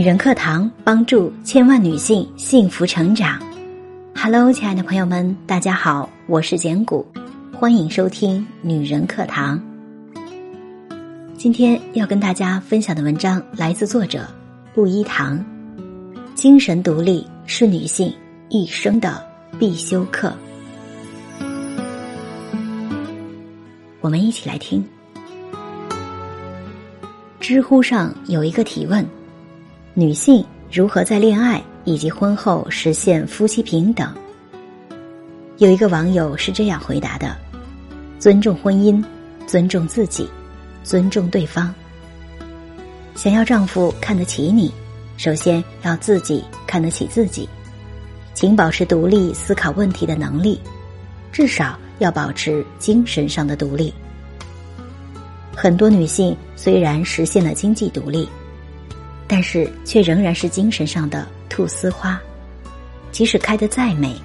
女人课堂帮助千万女性幸福成长。Hello，亲爱的朋友们，大家好，我是简古，欢迎收听女人课堂。今天要跟大家分享的文章来自作者布衣堂。精神独立是女性一生的必修课。我们一起来听。知乎上有一个提问。女性如何在恋爱以及婚后实现夫妻平等？有一个网友是这样回答的：尊重婚姻，尊重自己，尊重对方。想要丈夫看得起你，首先要自己看得起自己，请保持独立思考问题的能力，至少要保持精神上的独立。很多女性虽然实现了经济独立。但是却仍然是精神上的菟丝花，即使开得再美，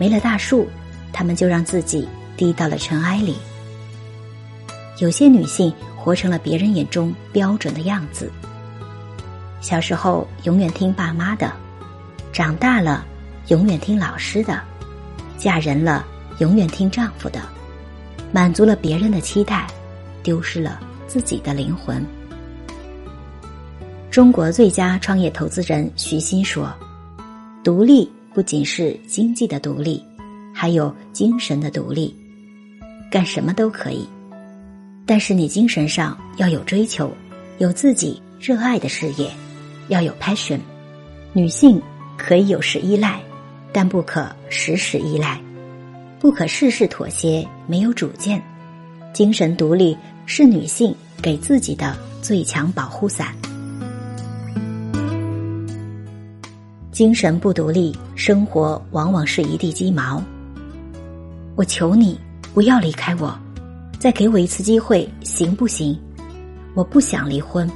没了大树，他们就让自己低到了尘埃里。有些女性活成了别人眼中标准的样子。小时候永远听爸妈的，长大了永远听老师的，嫁人了永远听丈夫的，满足了别人的期待，丢失了自己的灵魂。中国最佳创业投资人徐新说：“独立不仅是经济的独立，还有精神的独立。干什么都可以，但是你精神上要有追求，有自己热爱的事业，要有 passion。女性可以有时依赖，但不可时时依赖，不可事事妥协，没有主见。精神独立是女性给自己的最强保护伞。”精神不独立，生活往往是一地鸡毛。我求你不要离开我，再给我一次机会，行不行？我不想离婚。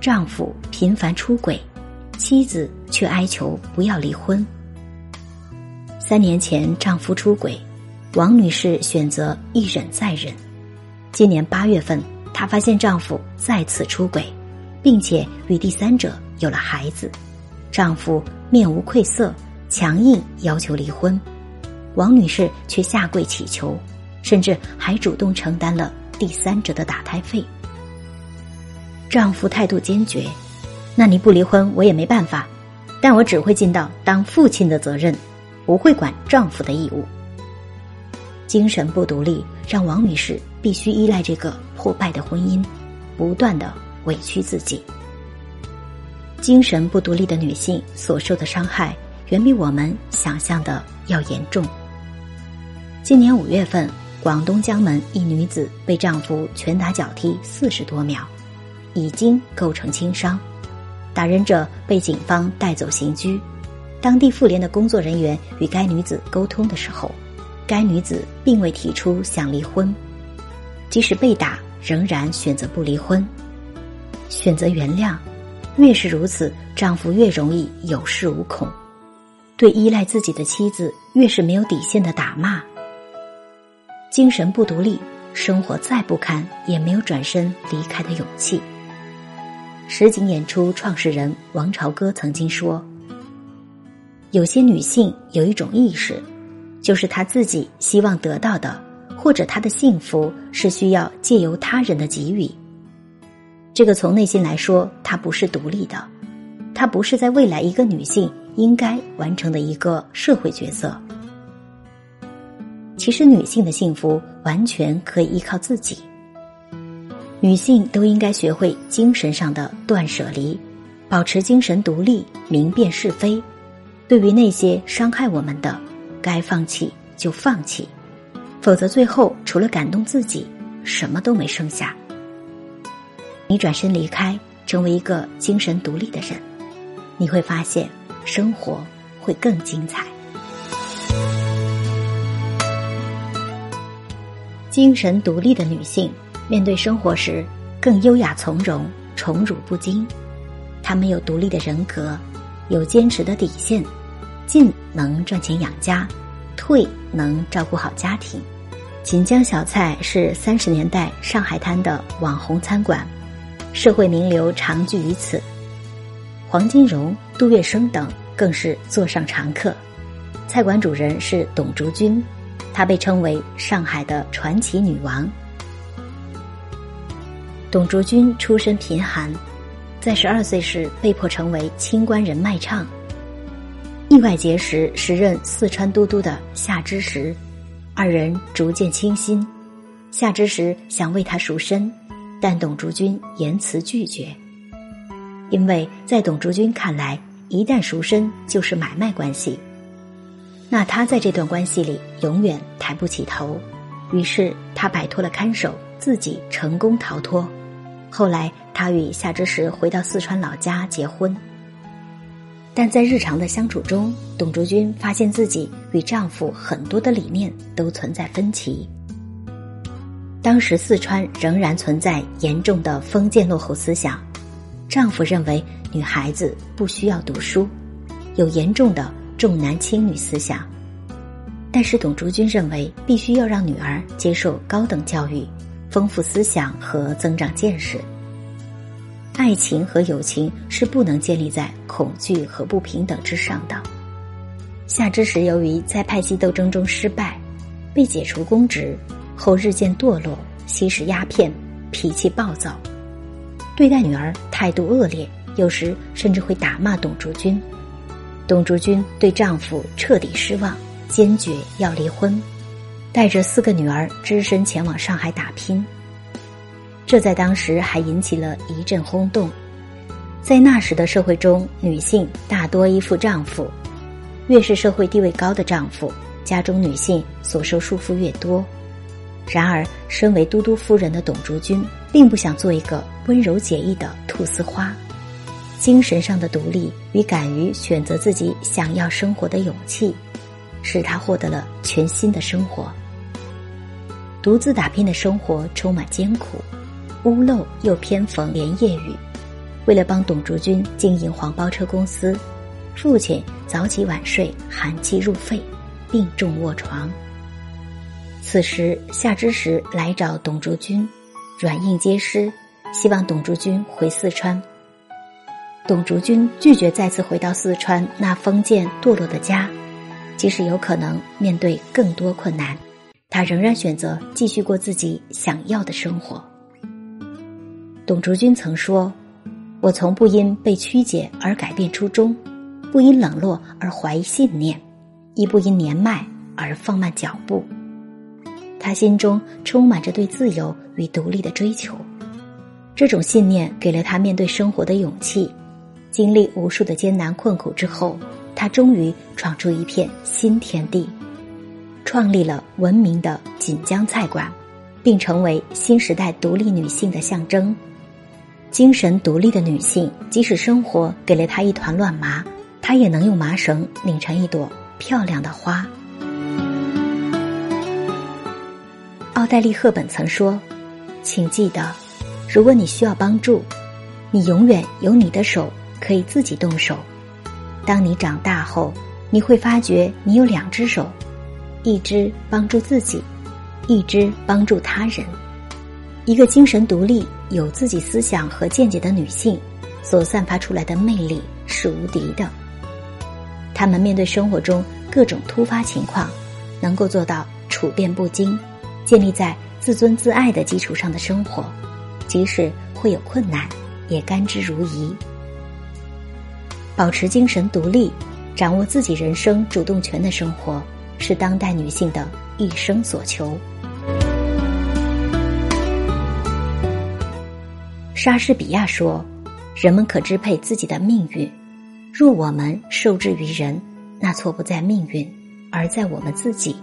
丈夫频繁出轨，妻子却哀求不要离婚。三年前丈夫出轨，王女士选择一忍再忍。今年八月份，她发现丈夫再次出轨，并且与第三者有了孩子。丈夫面无愧色，强硬要求离婚，王女士却下跪乞求，甚至还主动承担了第三者的打胎费。丈夫态度坚决：“那你不离婚，我也没办法，但我只会尽到当父亲的责任，不会管丈夫的义务。”精神不独立，让王女士必须依赖这个破败的婚姻，不断的委屈自己。精神不独立的女性所受的伤害，远比我们想象的要严重。今年五月份，广东江门一女子被丈夫拳打脚踢四十多秒，已经构成轻伤。打人者被警方带走刑拘。当地妇联的工作人员与该女子沟通的时候，该女子并未提出想离婚，即使被打，仍然选择不离婚，选择原谅。越是如此，丈夫越容易有恃无恐，对依赖自己的妻子越是没有底线的打骂。精神不独立，生活再不堪也没有转身离开的勇气。实景演出创始人王朝歌曾经说：“有些女性有一种意识，就是她自己希望得到的，或者她的幸福是需要借由他人的给予。”这个从内心来说，她不是独立的，她不是在未来一个女性应该完成的一个社会角色。其实，女性的幸福完全可以依靠自己。女性都应该学会精神上的断舍离，保持精神独立，明辨是非。对于那些伤害我们的，该放弃就放弃，否则最后除了感动自己，什么都没剩下。你转身离开，成为一个精神独立的人，你会发现生活会更精彩。精神独立的女性面对生活时更优雅从容、宠辱不惊。她们有独立的人格，有坚持的底线，进能赚钱养家，退能照顾好家庭。锦江小菜是三十年代上海滩的网红餐馆。社会名流常聚于此，黄金荣、杜月笙等更是座上常客。菜馆主人是董竹君，她被称为上海的传奇女王。董竹君出身贫寒，在十二岁时被迫成为清官人卖唱，意外结识时任四川都督的夏之时，二人逐渐倾心。夏之时想为他赎身，但董竹君言辞拒绝，因为在董竹君看来，一旦赎身就是买卖关系。那他在这段关系里永远抬不起头，于是他摆脱了看守，自己成功逃脱。后来他与夏之时回到四川老家结婚，但在日常的相处中，董竹君发现自己与丈夫很多的理念都存在分歧。当时四川仍然存在严重的封建落后思想，丈夫认为女孩子不需要读书，有严重的。重男轻女思想，但是董竹君认为必须要让女儿接受高等教育，丰富思想和增长见识。爱情和友情是不能建立在恐惧和不平等之上的。夏之时由于在派系斗争中失败，被解除公职后，日渐堕落，吸食鸦片，脾气暴躁，对待女儿态度恶劣，有时甚至会打骂董竹君。董竹君对丈夫彻底失望，坚决要离婚，带着四个女儿只身前往上海打拼。这在当时还引起了一阵轰动。在那时的社会中，女性大多依附丈夫，越是社会地位高的丈夫，家中女性所受束缚越多。然而，身为都督夫人的董竹君，并不想做一个温柔解意的菟丝花。精神上的独立与敢于选择自己想要生活的勇气，使他获得了全新的生活。独自打拼的生活充满艰苦，屋漏又偏逢连夜雨。为了帮董竹君经营黄包车公司，父亲早起晚睡，寒气入肺，病重卧床。此时夏之时来找董竹君，软硬皆施，希望董竹君回四川。董竹君拒绝再次回到四川那封建堕落的家，即使有可能面对更多困难，他仍然选择继续过自己想要的生活。董竹君曾说：“我从不因被曲解而改变初衷，不因冷落而怀疑信念，亦不因年迈而放慢脚步。”他心中充满着对自由与独立的追求，这种信念给了他面对生活的勇气。经历无数的艰难困苦之后，她终于闯出一片新天地，创立了闻名的锦江菜馆，并成为新时代独立女性的象征。精神独立的女性，即使生活给了她一团乱麻，她也能用麻绳拧成一朵漂亮的花。黛丽·赫本曾说：“请记得，如果你需要帮助，你永远有你的手。”可以自己动手。当你长大后，你会发觉你有两只手，一只帮助自己，一只帮助他人。一个精神独立、有自己思想和见解的女性，所散发出来的魅力是无敌的。她们面对生活中各种突发情况，能够做到处变不惊，建立在自尊自爱的基础上的生活，即使会有困难，也甘之如饴。保持精神独立，掌握自己人生主动权的生活，是当代女性的一生所求。莎士比亚说：“人们可支配自己的命运，若我们受制于人，那错不在命运，而在我们自己。”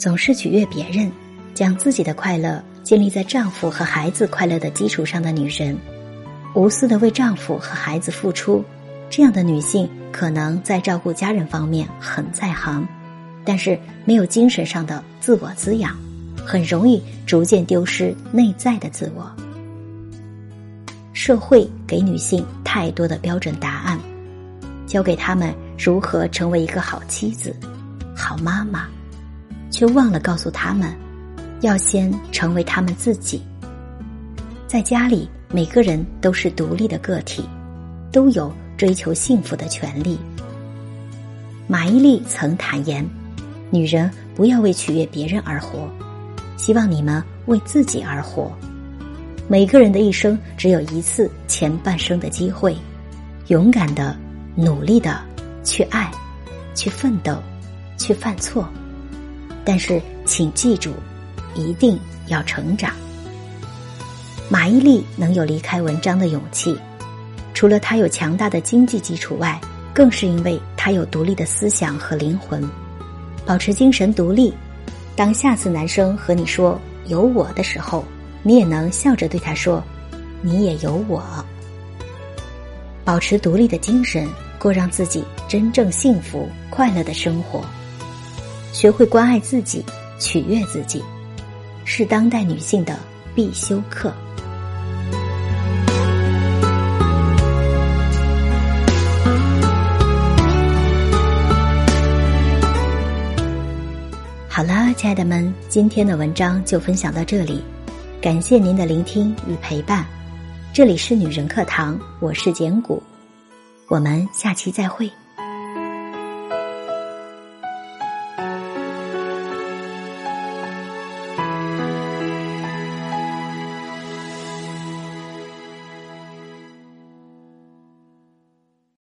总是取悦别人，将自己的快乐建立在丈夫和孩子快乐的基础上的女人。无私的为丈夫和孩子付出，这样的女性可能在照顾家人方面很在行，但是没有精神上的自我滋养，很容易逐渐丢失内在的自我。社会给女性太多的标准答案，教给他们如何成为一个好妻子、好妈妈，却忘了告诉他们，要先成为他们自己。在家里。每个人都是独立的个体，都有追求幸福的权利。马伊琍曾坦言：“女人不要为取悦别人而活，希望你们为自己而活。每个人的一生只有一次前半生的机会，勇敢的、努力的去爱，去奋斗，去犯错。但是，请记住，一定要成长。”马伊琍能有离开文章的勇气，除了她有强大的经济基础外，更是因为她有独立的思想和灵魂，保持精神独立。当下次男生和你说“有我”的时候，你也能笑着对他说：“你也有我。”保持独立的精神，过让自己真正幸福快乐的生活，学会关爱自己，取悦自己，是当代女性的必修课。好了，亲爱的们，今天的文章就分享到这里，感谢您的聆听与陪伴。这里是女人课堂，我是简古，我们下期再会。